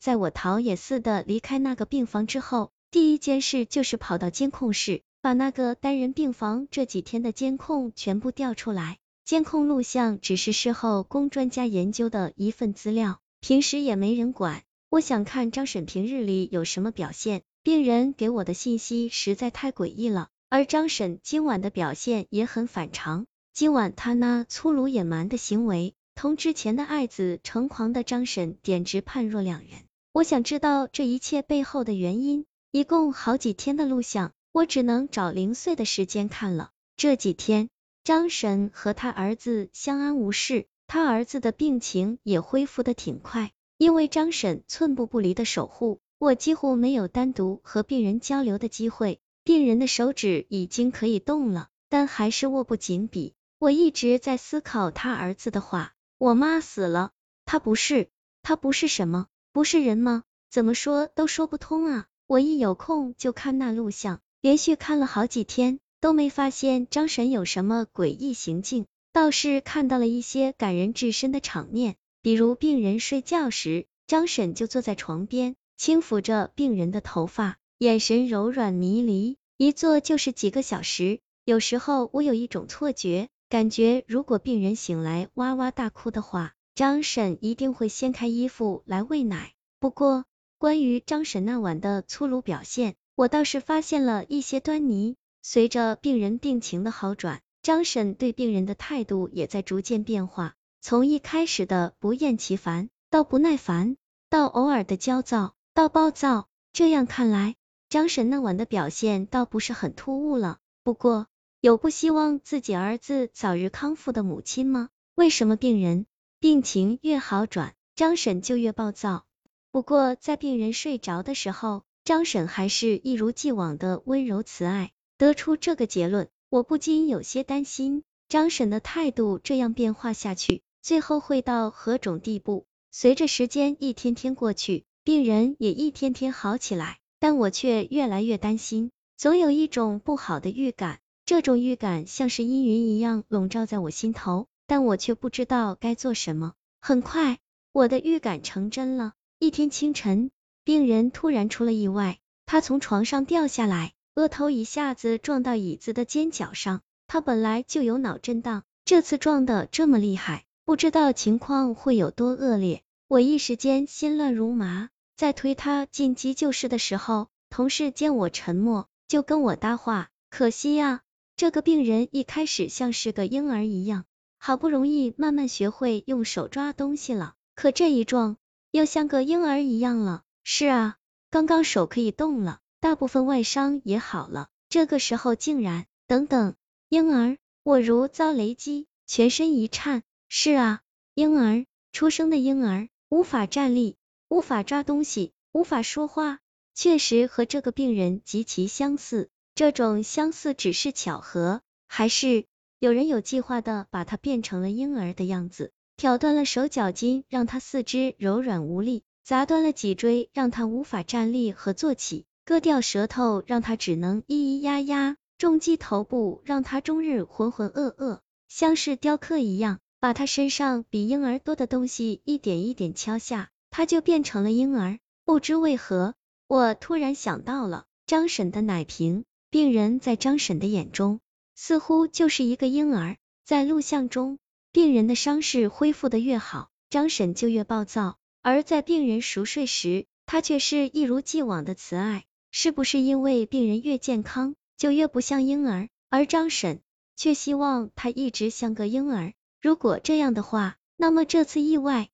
在我逃也似的离开那个病房之后，第一件事就是跑到监控室，把那个单人病房这几天的监控全部调出来。监控录像只是事后供专家研究的一份资料，平时也没人管。我想看张婶平日里有什么表现，病人给我的信息实在太诡异了，而张婶今晚的表现也很反常。今晚她那粗鲁野蛮的行为，同之前的爱子成狂的张婶简直判若两人。我想知道这一切背后的原因。一共好几天的录像，我只能找零碎的时间看了。这几天，张婶和他儿子相安无事，他儿子的病情也恢复的挺快。因为张婶寸步不离的守护，我几乎没有单独和病人交流的机会。病人的手指已经可以动了，但还是握不紧笔。我一直在思考他儿子的话。我妈死了，他不是，他不是什么？不是人吗？怎么说都说不通啊！我一有空就看那录像，连续看了好几天，都没发现张婶有什么诡异行径，倒是看到了一些感人至深的场面。比如病人睡觉时，张婶就坐在床边，轻抚着病人的头发，眼神柔软迷离，一坐就是几个小时。有时候我有一种错觉，感觉如果病人醒来哇哇大哭的话，张婶一定会掀开衣服来喂奶。不过，关于张婶那晚的粗鲁表现，我倒是发现了一些端倪。随着病人病情的好转，张婶对病人的态度也在逐渐变化。从一开始的不厌其烦，到不耐烦，到偶尔的焦躁，到暴躁，这样看来，张婶那晚的表现倒不是很突兀了。不过，有不希望自己儿子早日康复的母亲吗？为什么病人病情越好转，张婶就越暴躁？不过，在病人睡着的时候，张婶还是一如既往的温柔慈爱。得出这个结论，我不禁有些担心，张婶的态度这样变化下去。最后会到何种地步？随着时间一天天过去，病人也一天天好起来，但我却越来越担心，总有一种不好的预感。这种预感像是阴云一样笼罩在我心头，但我却不知道该做什么。很快，我的预感成真了。一天清晨，病人突然出了意外，他从床上掉下来，额头一下子撞到椅子的尖角上。他本来就有脑震荡，这次撞的这么厉害。不知道情况会有多恶劣，我一时间心乱如麻。在推他进急救室的时候，同事见我沉默，就跟我搭话。可惜呀，这个病人一开始像是个婴儿一样，好不容易慢慢学会用手抓东西了，可这一撞，又像个婴儿一样了。是啊，刚刚手可以动了，大部分外伤也好了，这个时候竟然……等等，婴儿！我如遭雷击，全身一颤。是啊，婴儿出生的婴儿无法站立，无法抓东西，无法说话，确实和这个病人极其相似。这种相似只是巧合，还是有人有计划的把他变成了婴儿的样子？挑断了手脚筋，让他四肢柔软无力；砸断了脊椎，让他无法站立和坐起；割掉舌头，让他只能咿咿呀呀；重击头部，让他终日浑浑噩噩，像是雕刻一样。把他身上比婴儿多的东西一点一点敲下，他就变成了婴儿。不知为何，我突然想到了张婶的奶瓶。病人在张婶的眼中，似乎就是一个婴儿。在录像中，病人的伤势恢复的越好，张婶就越暴躁；而在病人熟睡时，他却是一如既往的慈爱。是不是因为病人越健康，就越不像婴儿，而张婶却希望他一直像个婴儿？如果这样的话，那么这次意外